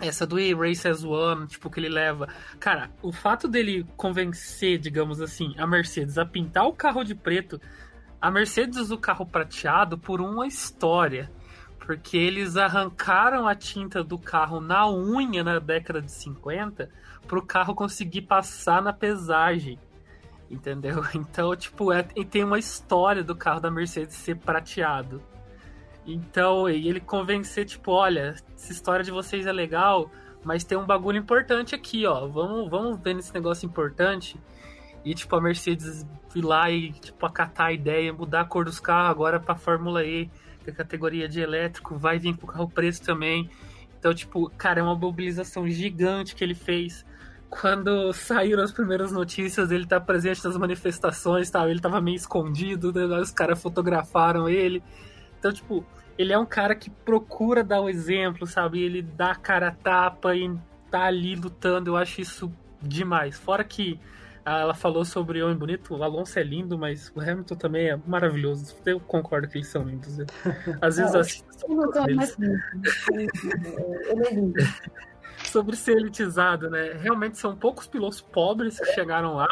essa do Race as One, tipo, que ele leva. Cara, o fato dele convencer, digamos assim, a Mercedes a pintar o carro de preto, a Mercedes usa o carro prateado por uma história. Porque eles arrancaram a tinta do carro na unha na década de 50 para o carro conseguir passar na pesagem. Entendeu? Então, tipo, é, tem uma história do carro da Mercedes ser prateado. Então, e ele convencer, tipo, olha, essa história de vocês é legal, mas tem um bagulho importante aqui, ó. Vamos, vamos ver nesse negócio importante. E, tipo, a Mercedes ir lá e, tipo, acatar a ideia, mudar a cor dos carros agora pra Fórmula E, que é a categoria de elétrico, vai vir com o carro preto também. Então, tipo, cara, é uma mobilização gigante que ele fez. Quando saíram as primeiras notícias, ele tá presente nas manifestações, tal, ele tava meio escondido, né? os caras fotografaram ele. Então, tipo, ele é um cara que procura dar o exemplo, sabe? Ele dá a cara a tapa e tá ali lutando. Eu acho isso demais. Fora que ela falou sobre Homem Bonito, o Alonso é lindo, mas o Hamilton também é maravilhoso. Eu concordo que eles são lindos. né? Às vezes eu assisto. Ele é lindo. sobre ser elitizado, né? Realmente são poucos pilotos pobres que chegaram lá.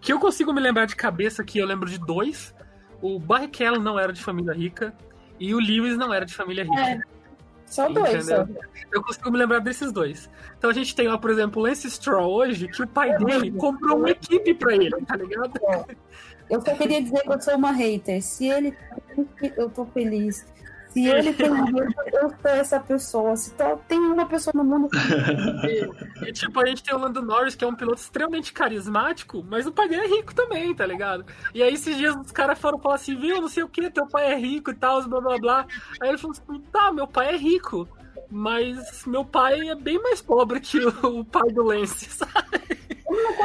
Que eu consigo me lembrar de cabeça que eu lembro de dois. O Barrichello não era de família rica e o Lewis não era de família rica. É, Só dois, só. Eu consigo me lembrar desses dois. Então a gente tem lá, por exemplo, o Lance Stroll hoje, que o pai dele comprou uma equipe pra ele, tá ligado? Eu só queria dizer que eu sou uma hater. Se ele eu tô feliz. Se ele tem um hater, eu sou essa pessoa. Se to- tem uma pessoa no mundo E, e, tipo, a gente tem o Lando Norris, que é um piloto extremamente carismático, mas o pai dele é rico também, tá ligado? E aí esses dias os caras foram falar assim, viu, não sei o que, teu pai é rico e tal, blá blá blá. Aí ele falou assim, tá, meu pai é rico, mas meu pai é bem mais pobre que o, o pai do Lance, sabe?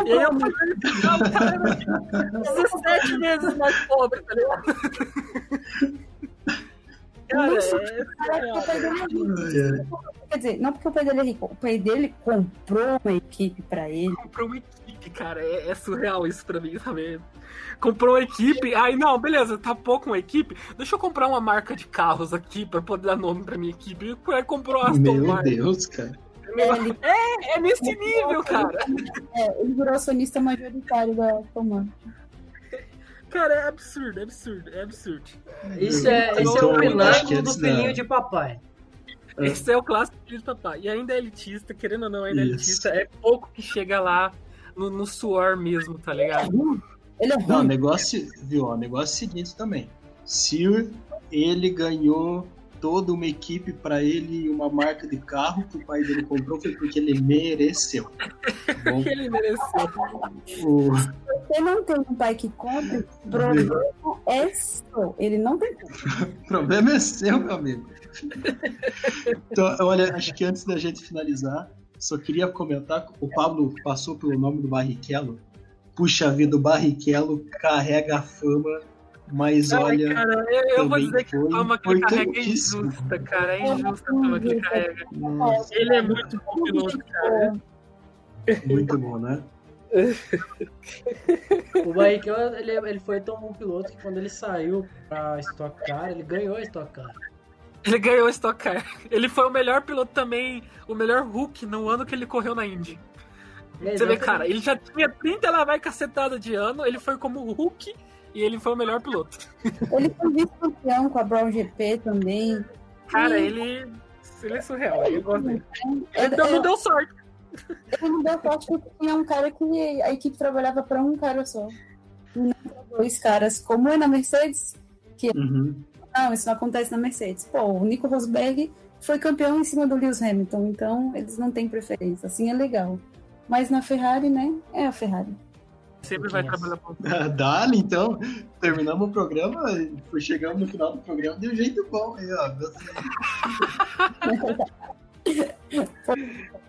E aí eu falei, não, o cara era 17 vezes mais pobre, tá ligado? Cara, é, Cara, porque o pai dele é rico. Quer dizer, não porque o pai dele é rico, o pai dele comprou uma equipe pra ele. comprou uma equipe, cara. É, é surreal isso pra mim também. Comprou uma equipe, aí não, beleza, tá pouco uma equipe. Deixa eu comprar uma marca de carros aqui pra poder dar nome pra minha equipe. Aí comprou a Aston Meu Martin. Deus, cara. Ele, É nesse nível, cara. é, ele virou acionista majoritário da Tomar. Cara, é absurdo, é absurdo, é absurdo. Isso é, Então, esse é o acho que pináculo do filhinho de papai. É. Esse é o clássico filho de papai. E ainda é elitista, querendo ou não, ainda é elitista. É pouco que chega lá no, no suor mesmo, tá ligado? Ele é Não, o ruim. negócio, viu? O negócio é o seguinte também. Se ele ganhou toda uma equipe pra ele e uma marca de carro que o pai dele comprou, foi porque ele mereceu. Bom? Ele mereceu. O- Você não tem um pai que compre, o problema é seu. Ele não tem O problema é seu, meu amigo. Então, olha, acho que antes da gente finalizar, só queria comentar, o Pablo passou pelo nome do Barrichello. Puxa vida, o Barrichello carrega a fama, mas Ai, olha, cara, eu, eu vou dizer que a fama que ele carrega é injusta, cara. É injusta a fama que ele carrega. nossa, Ele é muito bom piloto, cara. muito bom, né? O Barrichello, ele, ele foi tão bom piloto que quando ele saiu pra Stock Car, ele ganhou a Stock Car. Ele ganhou o Stock Car. Ele foi o melhor piloto também, o melhor Hulk no ano que ele correu na Indy. Você vê, cara, ele já tinha 30 lá vai cacetada de ano, ele foi como o Hulk e ele foi o melhor piloto. Ele foi vice-campeão com a Brown GP também. Cara, Sim. ele Ele é surreal. Eu gosto dele. É, Então é, não deu sorte. Ele não deu sorte porque tinha um cara que a equipe trabalhava para um cara só. E não pra dois caras, como é na Mercedes. Uhum. Não, isso não acontece na Mercedes. Pô, o Nico Rosberg foi campeão em cima do Lewis Hamilton, então eles não têm preferência. Assim é legal. Mas na Ferrari, né? É a Ferrari. Sempre vai trabalhar com Dali, então, terminamos o programa, foi chegando no final do programa de um jeito bom aí, ó.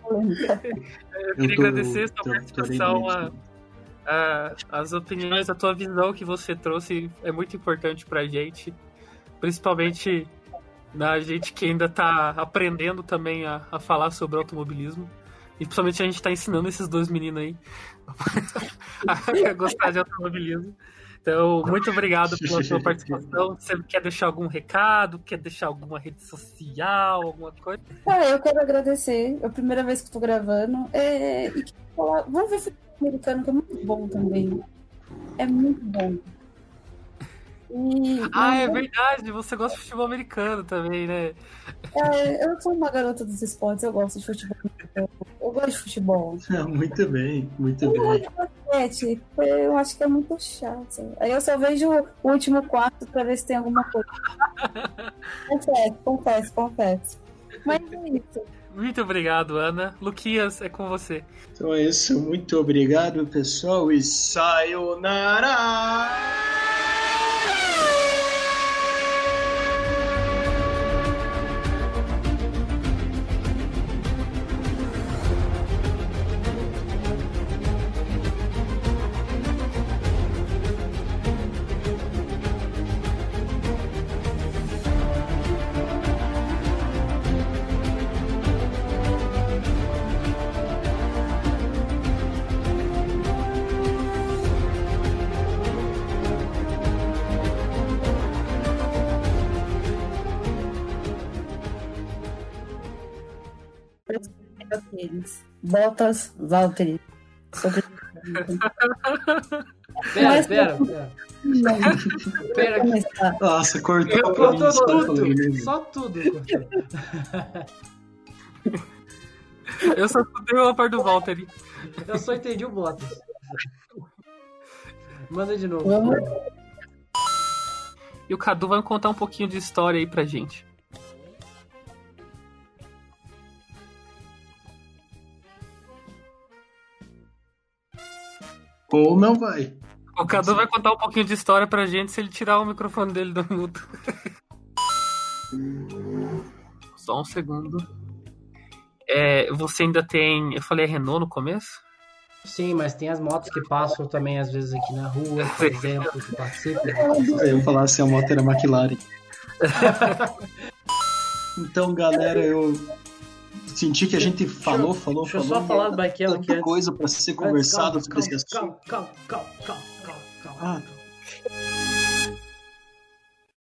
Eu queria tô- agradecer sua tô- tô participação, bem a, a- as opiniões, a tua visão que você trouxe é muito importante pra gente, principalmente na gente que ainda tá aprendendo também a, a falar sobre automobilismo. E principalmente a gente tá ensinando esses dois meninos aí a gostar de automobilismo. Então, muito obrigado pela sua participação. Você quer deixar algum recado? Quer deixar alguma rede social, alguma coisa? Cara, eu quero agradecer. É a primeira vez que tô gravando. É, e falar, vamos ver futebol americano, que é muito bom também. É muito bom. E, Ah, é verdade, você gosta de futebol americano também, né? é, eu sou uma garota dos esportes, eu gosto de futebol. americano. Eu gosto de futebol. Muito bem, muito Eu gosto bem. de basquete, eu acho que é muito chato. Aí eu só vejo o último quarto pra ver se tem alguma coisa. Confesso, confesso, confesso. Mas é isso. Muito obrigado, Ana. Luquias, é com você. Então é isso, muito obrigado, pessoal, e sayonara! Yeah! Botas, Valtteri. Sobre... Pera, Mas- pera, pera. Pera pra começar. Nossa, cortou Cortou só tudo. isso. Só tudo. Eu só escutei uma parte do Valtteri. Eu só entendi o Bottas. Manda de novo. Vamos E o Cadu vai contar um pouquinho de história aí pra gente. Ou não vai. O Cadu vai contar um pouquinho de história pra gente se ele tirar o microfone dele do mudo. Só um segundo. É, você ainda tem. Eu falei Renault no começo? Sim, mas tem as motos que passam também às vezes aqui na rua, por exemplo, que participam. Eu ia falar se a moto era McLaren. então, galera, eu senti que a gente falou, falou, Deixa eu falou. só falar do Barrichello aqui Tanta coisa pra ser conversado sobre esse assunto. Calma, calma, calma, calma, calma, calma. Ah,